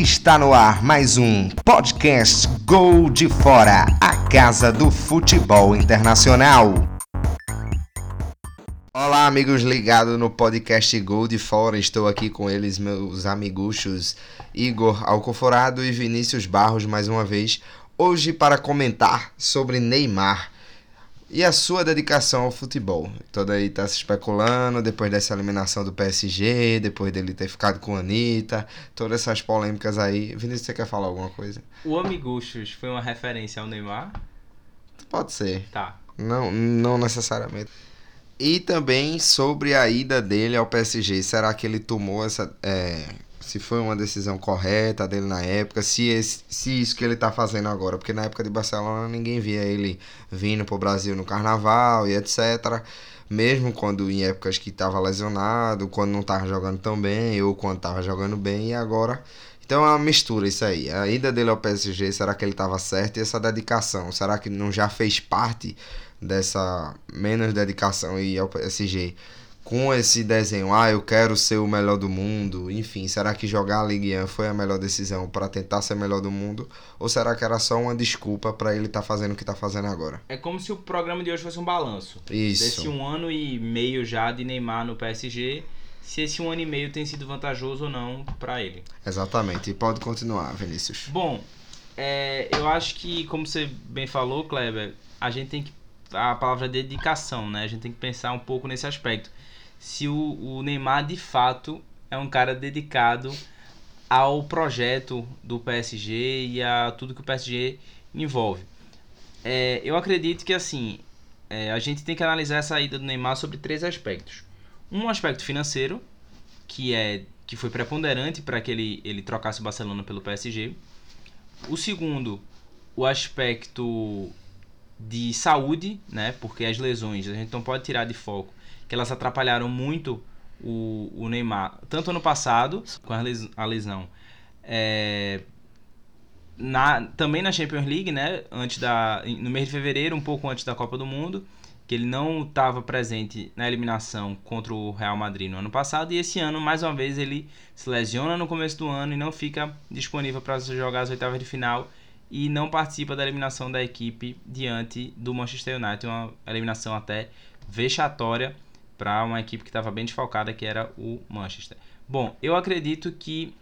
Está no ar mais um podcast Gol de Fora, a casa do futebol internacional. Olá, amigos ligados no podcast Gol de Fora. Estou aqui com eles, meus amiguchos Igor Alcoforado e Vinícius Barros, mais uma vez, hoje para comentar sobre Neymar e a sua dedicação ao futebol? Toda aí tá se especulando, depois dessa eliminação do PSG, depois dele ter ficado com a Anitta, todas essas polêmicas aí. Vinícius, você quer falar alguma coisa? O Amiguchos foi uma referência ao Neymar? Pode ser. Tá. Não, não necessariamente. E também sobre a ida dele ao PSG. Será que ele tomou essa. É, se foi uma decisão correta dele na época, se, esse, se isso que ele tá fazendo agora, porque na época de Barcelona ninguém via ele vindo pro Brasil no carnaval e etc. Mesmo quando em épocas que estava lesionado, quando não tava jogando tão bem, ou quando tava jogando bem, e agora. Então é uma mistura isso aí. A ida dele ao PSG, será que ele estava certo? E essa dedicação, será que não já fez parte dessa menos dedicação e ao PSG? Com esse desenho, ah, eu quero ser o melhor do mundo, enfim, será que jogar a Ligue 1 foi a melhor decisão para tentar ser melhor do mundo? Ou será que era só uma desculpa para ele estar tá fazendo o que está fazendo agora? É como se o programa de hoje fosse um balanço. Isso. Desse um ano e meio já de Neymar no PSG, se esse um ano e meio tem sido vantajoso ou não para ele. Exatamente, e pode continuar, Vinícius. Bom, é, eu acho que, como você bem falou, Kleber, a gente tem que. A palavra dedicação, né? A gente tem que pensar um pouco nesse aspecto se o, o Neymar de fato é um cara dedicado ao projeto do PSG e a tudo que o PSG envolve. É, eu acredito que assim é, a gente tem que analisar essa ida do Neymar sobre três aspectos. Um aspecto financeiro, que é que foi preponderante para que ele, ele trocasse o Barcelona pelo PSG. O segundo, o aspecto de saúde, né? Porque as lesões a gente não pode tirar de foco que elas atrapalharam muito o, o Neymar, tanto ano passado, com a, les, a lesão, é, na, também na Champions League, né, antes da, no mês de fevereiro, um pouco antes da Copa do Mundo, que ele não estava presente na eliminação contra o Real Madrid no ano passado, e esse ano, mais uma vez, ele se lesiona no começo do ano e não fica disponível para jogar as oitavas de final e não participa da eliminação da equipe diante do Manchester United, uma eliminação até vexatória para uma equipe que estava bem desfalcada, que era o Manchester. Bom, eu acredito que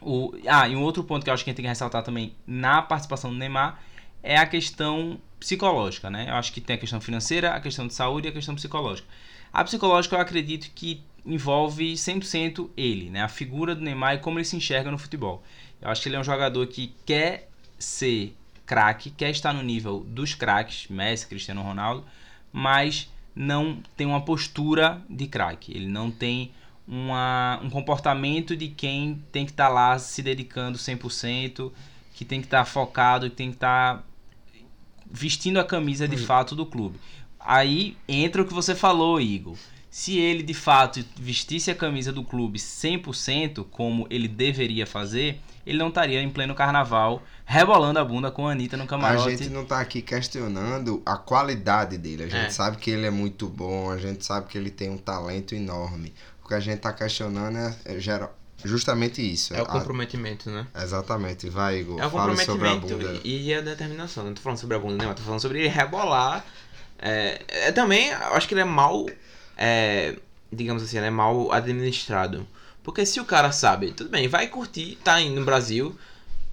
o ah, e um outro ponto que eu acho que a gente tem que ressaltar também na participação do Neymar é a questão psicológica, né? Eu acho que tem a questão financeira, a questão de saúde e a questão psicológica. A psicológica eu acredito que envolve 100% ele, né? A figura do Neymar e como ele se enxerga no futebol. Eu acho que ele é um jogador que quer ser craque, quer estar no nível dos craques, Messi, Cristiano Ronaldo, mas não tem uma postura de craque. Ele não tem uma, um comportamento de quem tem que estar tá lá se dedicando 100%, que tem que estar tá focado, que tem que estar tá vestindo a camisa de fato do clube. Aí entra o que você falou, Igor. Se ele de fato vestisse a camisa do clube 100%, como ele deveria fazer, ele não estaria em pleno carnaval rebolando a bunda com a Anitta no camarote. A gente não tá aqui questionando a qualidade dele. A gente é. sabe que ele é muito bom, a gente sabe que ele tem um talento enorme. O que a gente tá questionando é, é justamente isso. É o comprometimento, a... né? Exatamente. Vai, Igor. É o comprometimento e a determinação. Não tô falando sobre a bunda, não. Tô falando sobre ele rebolar. É, é também, acho que ele é mal, é, digamos assim, ele é mal administrado. Porque se o cara sabe, tudo bem, vai curtir, tá indo no Brasil,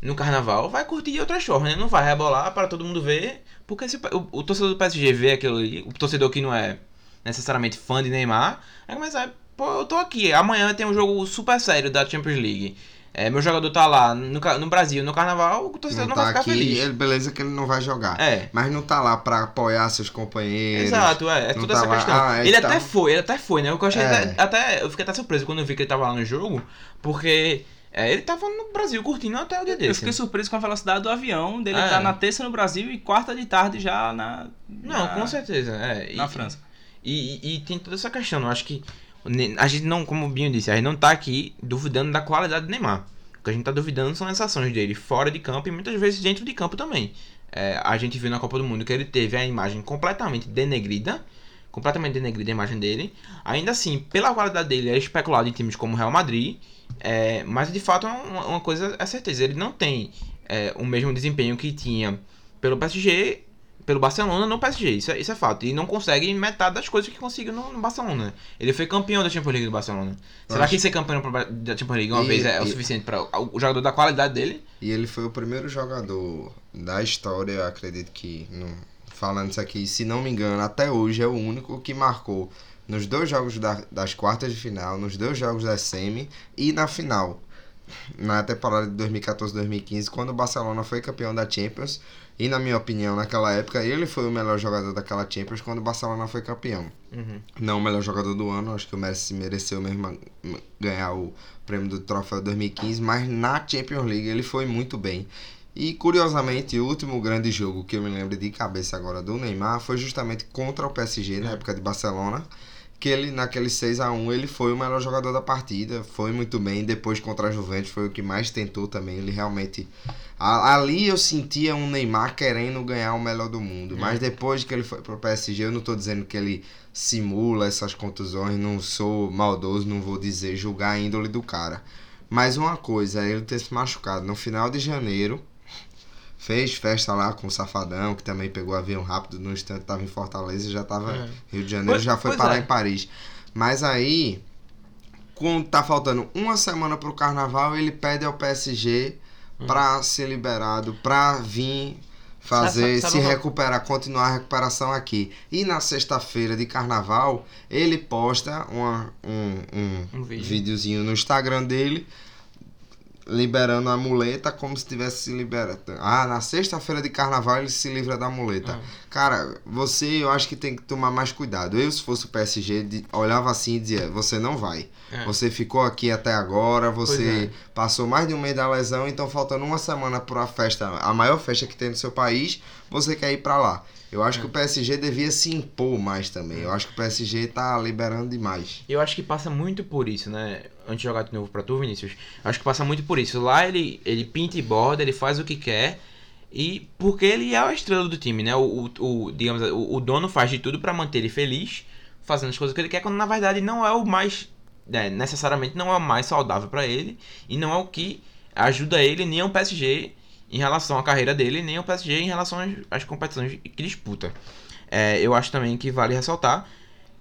no carnaval, vai curtir outras formas, né? Não vai rebolar para todo mundo ver. Porque se o, o, torcedor do PSG vê aquilo ali, o torcedor que não é necessariamente fã de Neymar, aí começa, pô, eu tô aqui, amanhã tem um jogo super sério da Champions League. É, meu jogador tá lá no, no Brasil, no carnaval, o torcedor não, não tá vai ficar aqui, feliz. Ele, beleza que ele não vai jogar. É. Mas não tá lá pra apoiar seus companheiros. Exato, é. É toda tá essa lá, questão. Ah, ele, ele tá... até foi, ele até foi, né? Eu, achei é. até, até, eu fiquei até surpreso quando eu vi que ele tava lá no jogo, porque é, ele tava no Brasil curtindo até o dia desse. Eu fiquei surpreso com a velocidade do avião, dele é. tá na terça no Brasil e quarta de tarde já na. Não, na, com certeza. É. Na e, França. E, e, e, tem toda essa questão. Eu acho que a gente não, como o Binho disse, a gente não tá aqui duvidando da qualidade do Neymar. O que a gente tá duvidando são as ações dele fora de campo e muitas vezes dentro de campo também. É, a gente viu na Copa do Mundo que ele teve a imagem completamente denegrida completamente denegrida a imagem dele. Ainda assim, pela qualidade dele, é especulado em times como Real Madrid. É, mas de fato, uma, uma coisa é certeza: ele não tem é, o mesmo desempenho que tinha pelo PSG pelo Barcelona no PSG, isso é, isso é fato. E não consegue metade das coisas que conseguiu no, no Barcelona. Ele foi campeão da Champions League do Barcelona. Será acho... que ser campeão da Champions League uma e, vez é, e, o suficiente para o jogador da qualidade dele? E ele foi o primeiro jogador da história, acredito que, falando isso aqui, se não me engano, até hoje é o único que marcou nos dois jogos da, das quartas de final, nos dois jogos da semi e na final. Na temporada de 2014-2015, quando o Barcelona foi campeão da Champions, e na minha opinião, naquela época, ele foi o melhor jogador daquela Champions quando o Barcelona foi campeão. Uhum. Não o melhor jogador do ano, acho que o Messi mereceu mesmo ganhar o prêmio do troféu 2015, mas na Champions League ele foi muito bem. E curiosamente, o último grande jogo que eu me lembro de cabeça agora do Neymar foi justamente contra o PSG na época de Barcelona que ele naquele 6 a 1 ele foi o melhor jogador da partida, foi muito bem, depois contra a Juventus foi o que mais tentou também, ele realmente ali eu sentia um Neymar querendo ganhar o melhor do mundo, é. mas depois que ele foi pro PSG, eu não tô dizendo que ele simula essas contusões, não sou maldoso, não vou dizer julgar a índole do cara. Mas uma coisa ele ter se machucado no final de janeiro, fez festa lá com o Safadão, que também pegou avião rápido, no instante estava em Fortaleza e já estava é. Rio de Janeiro, pois, já foi parar é. em Paris. Mas aí, quando tá faltando uma semana pro carnaval, ele pede ao PSG hum. para ser liberado, para vir fazer, sabe, sabe, se uma... recuperar, continuar a recuperação aqui. E na sexta-feira de carnaval, ele posta uma, um, um, um vídeo. videozinho no Instagram dele liberando a muleta como se tivesse se liberando. Ah, na sexta-feira de carnaval ele se livra da muleta. Ah. Cara, você eu acho que tem que tomar mais cuidado. Eu, se fosse o PSG, de, olhava assim e dizia: você não vai. É. Você ficou aqui até agora, você é. passou mais de um mês da lesão, então faltando uma semana para a festa, a maior festa que tem no seu país, você quer ir para lá. Eu acho é. que o PSG devia se impor mais também. Eu acho que o PSG tá liberando demais. Eu acho que passa muito por isso, né? Antes de jogar de novo pra tu, Vinícius. Acho que passa muito por isso. Lá ele, ele pinta e borda, ele faz o que quer. E porque ele é a estrela do time, né? O, o, o digamos, o, o, dono faz de tudo para manter ele feliz, fazendo as coisas que ele quer, quando na verdade não é o mais. É, necessariamente não é o mais saudável para ele. E não é o que ajuda ele nem o PSG em relação à carreira dele, nem o PSG em relação às, às competições que disputa. É, eu acho também que vale ressaltar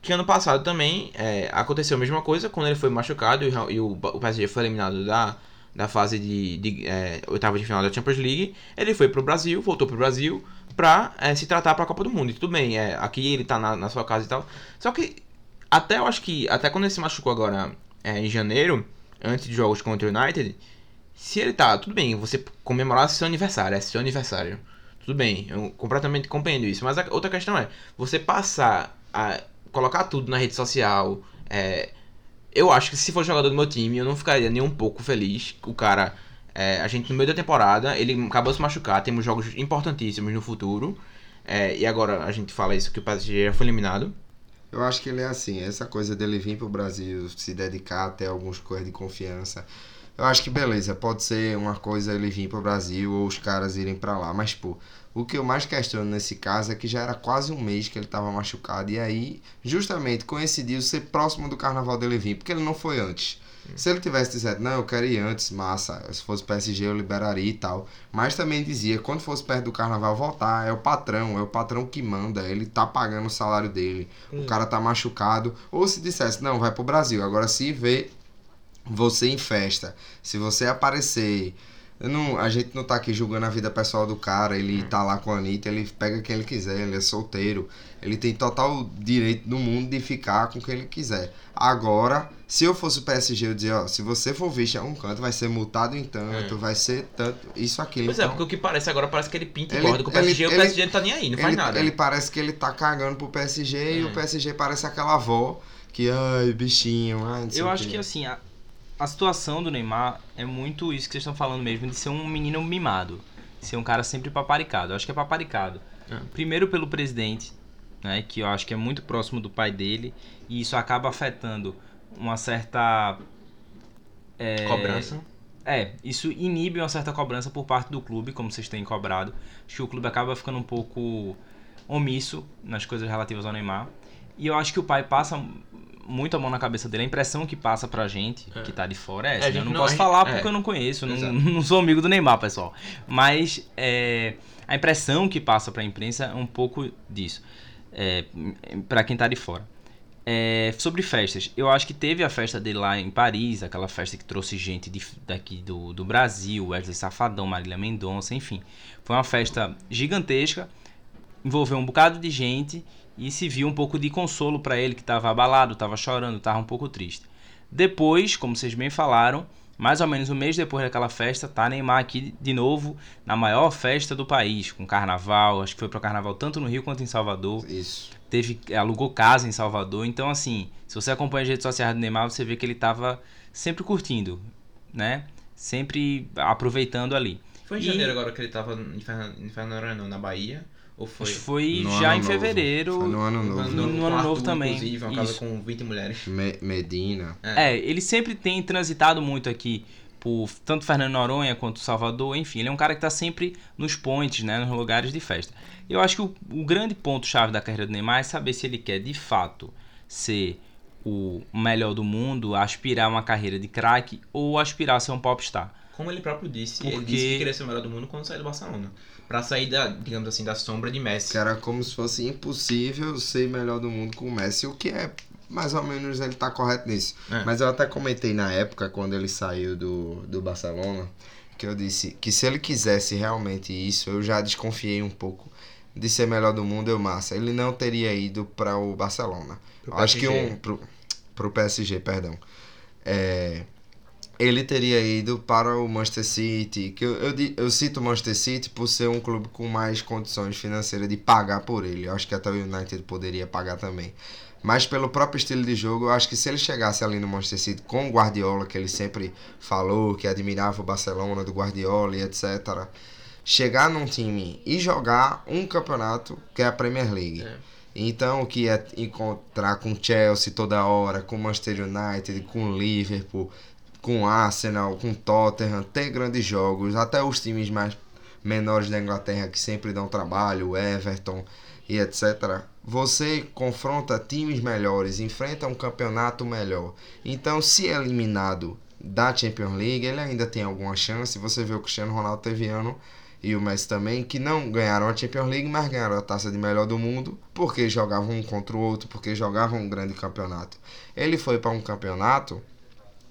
que ano passado também é, aconteceu a mesma coisa, quando ele foi machucado e, e o, o, PSG foi eliminado da, da fase de, de é, oitava de final da Champions League, ele foi pro Brasil, voltou pro Brasil pra é, se tratar pra Copa do Mundo. E tudo bem, é, aqui ele tá na, na sua casa e tal. Só que até eu acho que, até quando ele se machucou agora é, em janeiro, antes de jogos contra o United, se ele tá, tudo bem, você comemorar seu aniversário, é seu aniversário. Tudo bem, eu completamente compreendo isso. Mas a outra questão é, você passar a colocar tudo na rede social. É, eu acho que se for jogador do meu time, eu não ficaria nem um pouco feliz. O cara, é, a gente no meio da temporada, ele acabou de se machucar, temos jogos importantíssimos no futuro. É, e agora a gente fala isso que o PSG foi eliminado. Eu acho que ele é assim, essa coisa dele vir pro Brasil, se dedicar até alguns coisas de confiança eu acho que beleza, pode ser uma coisa ele vir pro Brasil ou os caras irem para lá, mas pô, o que eu mais questiono nesse caso é que já era quase um mês que ele tava machucado e aí, justamente coincidiu ser próximo do carnaval dele vir, porque ele não foi antes. Se ele tivesse dizendo, não, eu quero ir antes, massa, se fosse PSG eu liberaria e tal. Mas também dizia, quando fosse perto do carnaval, voltar. É o patrão, é o patrão que manda, ele tá pagando o salário dele. Hum. O cara tá machucado. Ou se dissesse, não, vai pro Brasil. Agora se vê você em festa, se você aparecer. Não, a gente não tá aqui julgando a vida pessoal do cara, ele hum. tá lá com a Anitta, ele pega quem ele quiser, ele é solteiro, ele tem total direito do mundo de ficar com quem ele quiser. Agora, se eu fosse o PSG, eu dizia, ó, se você for visto em algum canto, vai ser multado em tanto, é. vai ser tanto, isso, aquilo. Pois é, então, é, porque o que parece agora parece que ele pinta e borda com o PSG ele, o PSG ele, não tá nem aí, não faz nada. Ele parece que ele tá cagando pro PSG e o PSG parece aquela avó que, ai, bichinho, ai, Eu acho que, que assim, a a situação do Neymar é muito isso que vocês estão falando mesmo, de ser um menino mimado. Ser um cara sempre paparicado. Eu acho que é paparicado. É. Primeiro pelo presidente, né, que eu acho que é muito próximo do pai dele, e isso acaba afetando uma certa. É, cobrança. É, isso inibe uma certa cobrança por parte do clube, como vocês têm cobrado. Acho que o clube acaba ficando um pouco omisso nas coisas relativas ao Neymar. E eu acho que o pai passa muito a mão na cabeça dele. A impressão que passa pra gente, é. que tá de fora, é essa. É, né? Eu não, não posso gente, falar porque é. eu não conheço, não, não, sou amigo do Neymar, pessoal. Mas é, a impressão que passa pra imprensa é um pouco disso. É, para quem tá de fora. É, sobre festas, eu acho que teve a festa dele lá em Paris, aquela festa que trouxe gente de, daqui do, do Brasil, Wesley Safadão, Marília Mendonça, enfim. Foi uma festa gigantesca, envolveu um bocado de gente e se viu um pouco de consolo para ele que estava abalado, estava chorando, estava um pouco triste. Depois, como vocês bem falaram, mais ou menos um mês depois daquela festa, tá Neymar aqui de novo na maior festa do país, com carnaval, acho que foi para o carnaval tanto no Rio quanto em Salvador. Isso. Teve alugou casa em Salvador, então assim, se você acompanha as redes sociais do Neymar, você vê que ele estava sempre curtindo, né? Sempre aproveitando ali. Foi em e... janeiro agora que ele estava em Fernando, na Bahia. Ou foi? foi já em novo. fevereiro. Foi no ano novo. No, no, ano novo também. Inclusive, uma casa com 20 mulheres. Me Medina. É. é, ele sempre tem transitado muito aqui por tanto Fernando Noronha quanto Salvador, enfim, ele é um cara que está sempre nos pontes, né, nos lugares de festa. Eu acho que o, o grande ponto-chave da carreira do Neymar é saber se ele quer de fato ser o melhor do mundo, aspirar a uma carreira de craque ou aspirar a ser um popstar. Como ele próprio disse, Porque... ele disse que queria ser o melhor do mundo quando saiu do Barcelona para sair da, digamos assim, da sombra de Messi. Que era como se fosse impossível ser melhor do mundo com o Messi, o que é mais ou menos ele tá correto nisso. É. Mas eu até comentei na época quando ele saiu do, do Barcelona, que eu disse que se ele quisesse realmente isso, eu já desconfiei um pouco de ser melhor do mundo, eu massa. Ele não teria ido para o Barcelona. Acho que um pro, pro PSG, perdão. É, ele teria ido para o Manchester City, que eu, eu, eu, cito o Manchester City por ser um clube com mais condições financeiras de pagar por ele. Eu acho que até o United poderia pagar também. Mas pelo próprio estilo de jogo, eu acho que se ele chegasse ali no Manchester City com o Guardiola, que ele sempre falou que admirava o Barcelona do Guardiola e etc. Chegar num time e jogar um campeonato que é a Premier League. É. Então, o que é encontrar com Chelsea toda hora, com Manchester United, com Liverpool, com Arsenal, com Tottenham, ter grandes jogos, até os times mais menores da Inglaterra que sempre dão trabalho, Everton e etc. Você confronta times melhores, enfrenta um campeonato melhor. Então, se é eliminado da Champions League, ele ainda tem alguma chance. Você vê o Cristiano Ronaldo teve ano e o Messi também, que não ganharam a Champions League, mas ganharam a taça de melhor do mundo, porque jogavam um contra o outro, porque jogavam um grande campeonato. Ele foi para um campeonato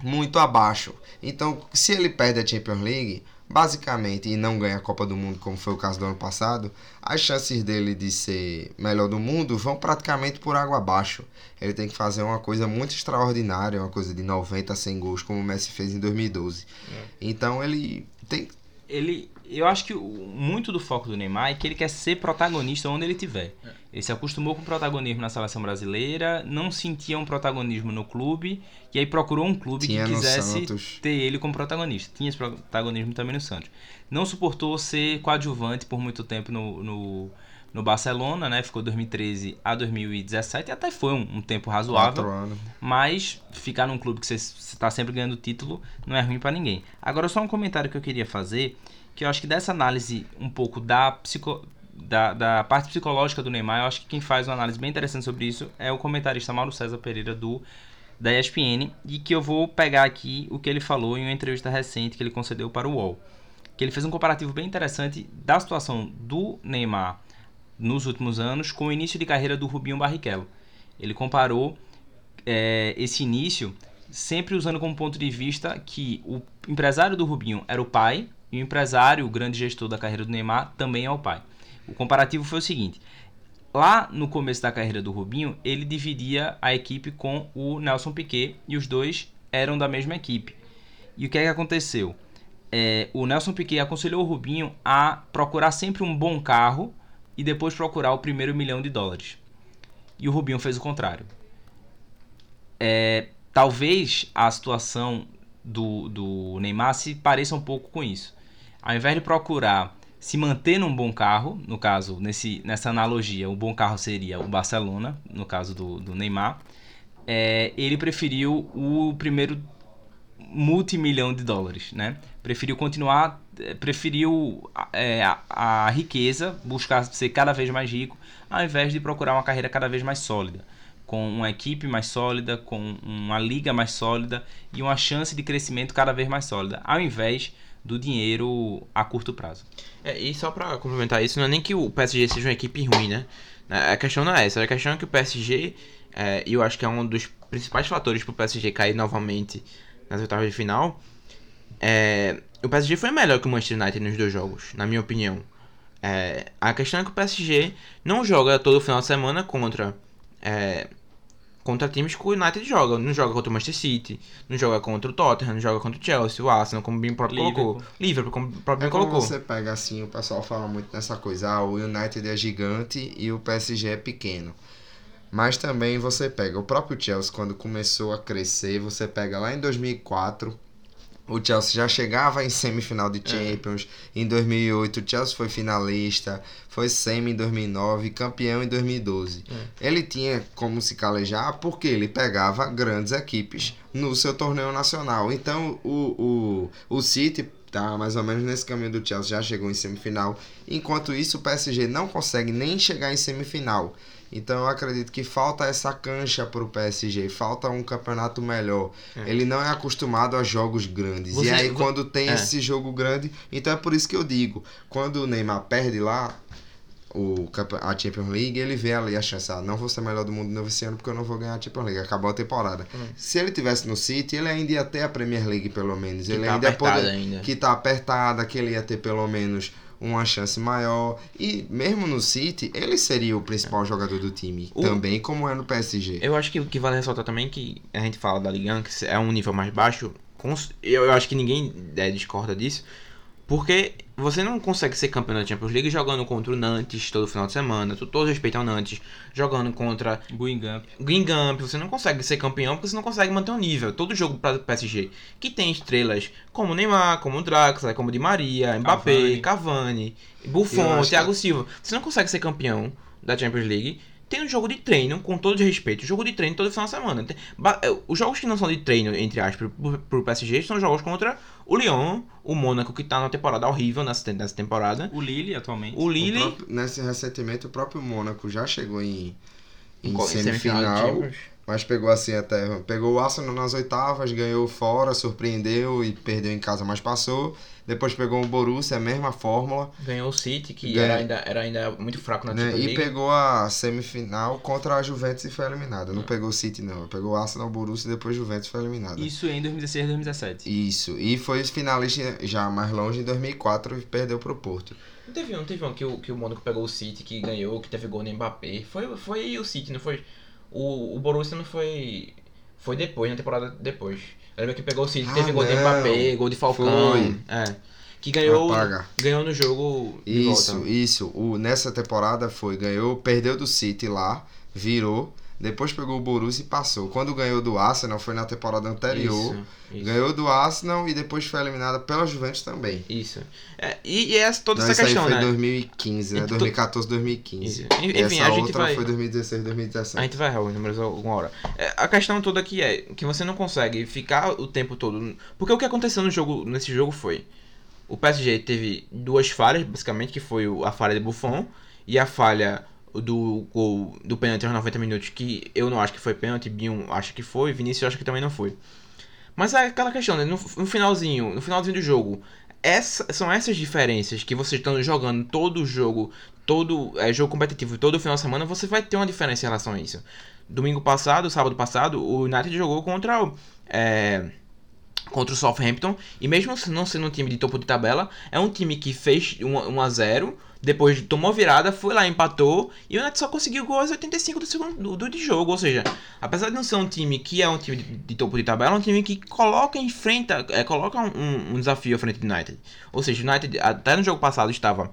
muito abaixo. Então, se ele perde a Champions League, basicamente, e não ganha a Copa do Mundo, como foi o caso do ano passado, as chances dele de ser melhor do mundo vão praticamente por água abaixo. Ele tem que fazer uma coisa muito extraordinária, uma coisa de 90 a 100 gols, como o Messi fez em 2012. É. Então, ele tem. Ele, eu acho que muito do foco do Neymar é que ele quer ser protagonista onde ele estiver. É. Ele se acostumou com o protagonismo na seleção brasileira, não sentia um protagonismo no clube, e aí procurou um clube Tinha que quisesse ter ele como protagonista. Tinha esse protagonismo também no Santos. Não suportou ser coadjuvante por muito tempo no, no, no Barcelona, né? Ficou 2013 a 2017, e até foi um, um tempo razoável. Mas ficar num clube que você está sempre ganhando título não é ruim para ninguém. Agora, só um comentário que eu queria fazer que eu acho que dessa análise um pouco da, psico, da, da parte psicológica do Neymar, eu acho que quem faz uma análise bem interessante sobre isso é o comentarista Mauro César Pereira do da ESPN e que eu vou pegar aqui o que ele falou em uma entrevista recente que ele concedeu para o UOL. Que ele fez um comparativo bem interessante da situação do Neymar nos últimos anos com o início de carreira do Rubinho Barrichello. Ele comparou é, esse início sempre usando como ponto de vista que o empresário do Rubinho era o pai e o empresário, o grande gestor da carreira do Neymar, também é o pai. O comparativo foi o seguinte: lá no começo da carreira do Rubinho, ele dividia a equipe com o Nelson Piquet e os dois eram da mesma equipe. E o que é que aconteceu? É, o Nelson Piquet aconselhou o Rubinho a procurar sempre um bom carro e depois procurar o primeiro milhão de dólares. E o Rubinho fez o contrário. É, talvez a situação do, do Neymar se pareça um pouco com isso ao invés de procurar se manter num bom carro, no caso, nesse, nessa analogia, o bom carro seria o Barcelona, no caso do, do Neymar, é, ele preferiu o primeiro multimilhão de dólares, né? Preferiu continuar, é, preferiu é, a, a, riqueza, buscar ser cada vez mais rico, ao invés de procurar uma carreira cada vez mais sólida. com uma equipe mais sólida, com uma liga mais sólida e uma chance de crescimento cada vez mais sólida, ao invés do dinheiro a curto prazo. É, e só para complementar isso, não é nem que o PSG seja uma equipe ruim, né? A questão não é essa, a questão é que o PSG, é, eu acho que é um dos principais fatores para o PSG cair novamente nas oitavas de final, é, o PSG foi melhor que o Manchester United nos dois jogos, na minha opinião. É, a questão é que o PSG não joga todo final de semana contra é, contra times que o United joga. Não joga contra o Manchester City, não joga contra o Tottenham, não joga contra o Chelsea, o Arsenal, como bem próprio Liverpool. colocou. Liverpool, como o próprio é bem colocou. você pega assim, o pessoal fala muito nessa coisa, ah, o United é gigante e o PSG é pequeno. Mas também você pega o próprio Chelsea, quando começou a crescer, você pega lá em 2004, o Chelsea já chegava em semifinal de é. Champions. É. Em 2008, o Chelsea foi finalista. Foi semi em 2009, campeão em 2012. É. Ele tinha como se calejar porque ele pegava grandes equipes no seu torneio nacional. Então, o, o, o City tá mais ou menos nesse caminho do Chelsea, já chegou em semifinal. Enquanto isso, o PSG não consegue nem chegar em semifinal. Então eu acredito que falta essa cancha para o PSG, falta um campeonato melhor. É. Ele não é acostumado a jogos grandes. Você, e aí quando tem é. esse jogo grande, então é por isso que eu digo, quando o Neymar perde lá o a Champions League, ele vê ali a chance, ah, não vou ser melhor do mundo novo esse ano porque eu não vou ganhar a Champions League, acabou a temporada. Hum. Se ele tivesse no City, ele ainda ia ter a Premier League pelo menos. Que ele tá ainda poder, ainda. que tá apertada, que ele ia ter pelo menos uma chance maior. E mesmo no City, ele seria o principal é. jogador do time, o... também como é no PSG. Eu acho que o que vale ressaltar também é que a gente fala da Liga que é um nível mais baixo. Eu acho que ninguém é, discorda disso. Porque você não consegue ser campeão da Champions League jogando contra o Nantes todo final de semana. Todos respeitam o Nantes. Jogando contra Guingamp. Guingamp. Você não consegue ser campeão porque você não consegue manter o um nível. Todo jogo para o PSG que tem estrelas como Neymar, como Draxler, como Di Maria, Mbappé, Cavani, Cavani Buffon, Thiago que... Silva. Você não consegue ser campeão da Champions League tem um jogo de treino, com todo respeito, jogo de treino todo final de semana. É, os jogos que não são de treino, entre aspas, pro PSG, são jogos contra o Lyon, o Mônaco, que tá numa temporada horrível nessa, nessa temporada. O Lille, atualmente. O Lille. O próprio, nesse recentemente, o próprio Mônaco já chegou em, em, em semifinal. semifinal mas pegou assim até. Pegou o Arsenal nas oitavas, ganhou fora, surpreendeu e perdeu em casa, mas passou. Depois pegou o Borussia, a mesma fórmula. Ganhou o City, que Ganha... era, ainda, era ainda muito fraco na né? Champions E pegou a semifinal contra a Juventus e foi eliminada. Não, não pegou o City, não. Pegou o Arsenal, o Borussia e depois a Juventus foi eliminada. Isso em 2016 2017. Isso. E foi finalista já mais longe em 2004 e perdeu pro Porto. Não teve um, teve um que o, que o Mônaco pegou o City, que ganhou, que teve gol no Mbappé. Foi, foi o City, não foi... O, o Borussia não foi. Foi depois, na temporada depois. Lembra que pegou o City, ah, teve gol de Mbappé, gol de Falcão. Foi. É. Que ganhou, ganhou no jogo. Isso, isso. O, nessa temporada foi, ganhou, perdeu do City lá, virou depois pegou o Borussia e passou. Quando ganhou do Arsenal foi na temporada anterior. Isso, isso. Ganhou do Arsenal e depois foi eliminada pela Juventus também. Isso. É, e, e essa, toda Não, essa questão, aí foi né? 2015, né? 2014, 2015. Isso. Enfim, essa a gente outra vai... foi 2016, 2017. A gente vai errar os números alguma hora. É, a questão toda aqui é que você não consegue ficar o tempo todo... Porque o que aconteceu no jogo, nesse jogo foi... O PSG teve duas falhas, basicamente, que foi a falha de Buffon e a falha do gol do pênalti aos 90 minutos, que eu não acho que foi pênalti, Binho acha que foi, Vinícius acha que também não foi. Mas é aquela questão, né? no, no finalzinho, no finalzinho do jogo, essa, são essas diferenças que você estando jogando todo jogo, todo é, jogo competitivo, todo final de semana, você vai ter uma diferença em relação a isso. Domingo passado, sábado passado, o United jogou contra o. É, contra o Southampton. E mesmo não sendo um time de topo de tabela, é um time que fez 1 a 0 depois tomou virada, foi lá, empatou e o United só conseguiu gol aos 85 do segundo do, do, jogo. Ou seja, apesar de não ser um time que é um time de, de topo de tabela, é um time que coloca em frente, é, coloca um, um desafio à frente do United. Ou seja, o United até no jogo passado estava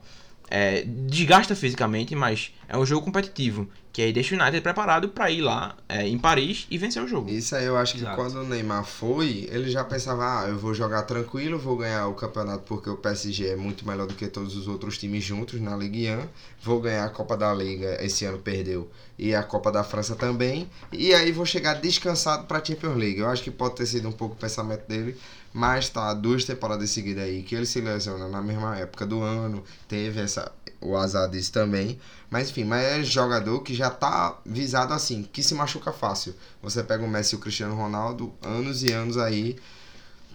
é, desgasta fisicamente, mas é um jogo competitivo. Que aí deixa o United preparado para ir lá é, em Paris e vencer o jogo. Isso aí eu acho que Exato. quando o Neymar foi, ele já pensava, ah, eu vou jogar tranquilo, vou ganhar o campeonato porque o PSG é muito melhor do que todos os outros times juntos na Ligue 1. Vou ganhar a Copa da Liga, esse ano perdeu, e a Copa da França também. E aí vou chegar descansado para a Champions League. Eu acho que pode ter sido um pouco o pensamento dele, mas tá duas temporadas seguidas aí que ele se lesiona na mesma época do ano, teve essa o azar disso também. Mas enfim, mas é jogador que já tá visado assim, que se machuca fácil. Você pega o Messi e o Cristiano Ronaldo, anos e anos aí,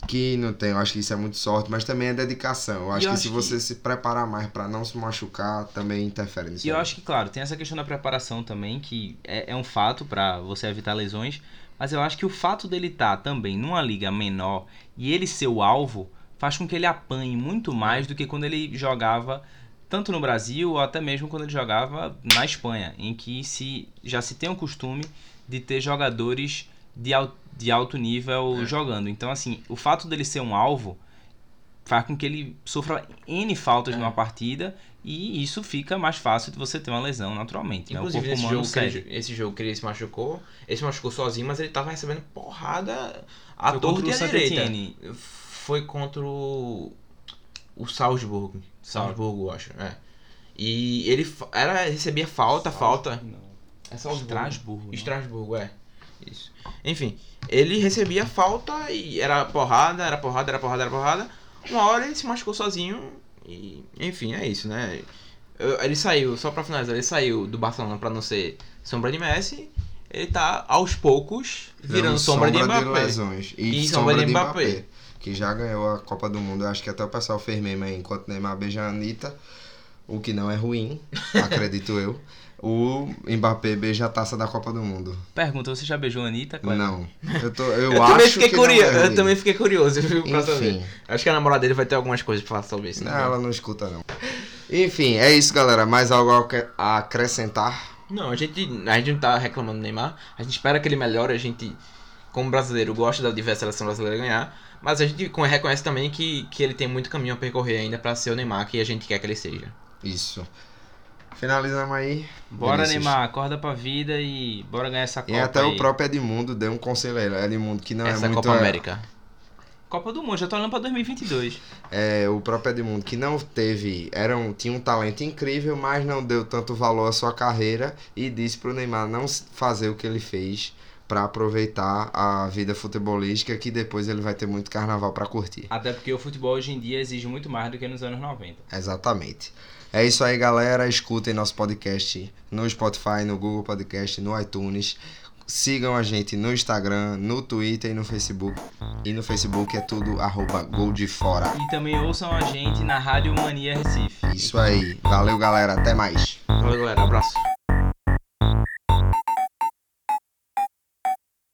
que não tem. Eu acho que isso é muito sorte, mas também é dedicação. Eu acho eu que acho se que- você se preparar mais para não se machucar, também interfere nisso. E eu acho que, claro, tem essa questão da preparação também, que é, é um fato pra você evitar lesões, mas eu acho que o fato dele estar também numa liga menor e ele ser o alvo faz com que ele apanhe muito mais do que quando ele jogava tanto no Brasil ou até mesmo quando ele jogava na Espanha, em que se já se tem o costume de ter jogadores de, al, de alto nível jogando. Então, assim, o fato dele ser um alvo faz com que ele sofra N faltas É. numa partida e isso fica mais fácil de você ter uma lesão naturalmente. né? Inclusive, nesse humano jogo, ele, esse jogo que ele se machucou, ele se machucou sozinho, mas ele tava recebendo porrada à torta e à direita. Foi contra o, o Salzburgo. Salzburgo, eu acho. É. E ele era, recebia falta, falta. Não. É Salzburgo. Estrasburgo. Estrasburgo, é. Isso. Enfim, ele recebia falta e era porrada, era porrada, era porrada, era porrada. Uma hora ele se machucou sozinho e, enfim, é isso, né? Ele saiu, só pra finalizar, ele saiu do Barcelona pra não ser sombra de Messi. Ele tá aos poucos virando Dando sombra, de Mbappé. lesões. E, E sombra, sombra de de Mbappé. Mbappé. Que já ganhou a Copa do Mundo. Eu acho que até o pessoal fez meme aí enquanto Neymar beija a Anitta. O que não é ruim, acredito eu. O Mbappé beija a taça da Copa do Mundo. Pergunta, você já beijou a Anitta? Cleber? Não. Eu, tô, eu, Eu, acho também fiquei que curioso, não é eu também fiquei curioso, viu, pra saber. Enfim. Acho que a namorada dele vai ter algumas coisas pra falar sobre isso. Não, né? ela não escuta não. Enfim, é isso, galera. Mais algo a acre- a acrescentar? Não, a gente, a gente não tá reclamando do Neymar. A gente espera que ele melhore. A gente, como brasileiro, gosta da diversa seleção brasileira ganhar. Mas a gente con- reconhece também que, que ele tem muito caminho a percorrer ainda pra ser o Neymar que a gente quer que ele seja. Isso. Finalizamos aí. Bora, Vinícius. Neymar, acorda pra vida e bora ganhar essa Copa E até aí. o próprio Edmundo deu um conselho aí. Edmundo que não Essa é muito... Copa América. Copa do Mundo, já tô olhando pra 2022. É, o próprio Edmundo que não teve, era um, tinha um talento incrível, mas não deu tanto valor à sua carreira e disse pro Neymar não fazer o que ele fez pra aproveitar a vida futebolística que depois ele vai ter muito carnaval pra curtir. Até porque o futebol hoje em dia exige muito mais do que nos anos 90. Exatamente. É isso aí, galera. Escutem nosso podcast no Spotify, no Google Podcast, no iTunes. Sigam a gente no Instagram, no Twitter e no Facebook. E no Facebook é tudo arroba Gol de Fora. E também ouçam a gente na Rádio Mania Recife. Isso aí. Valeu, galera. Até mais. Valeu, galera. Abraço.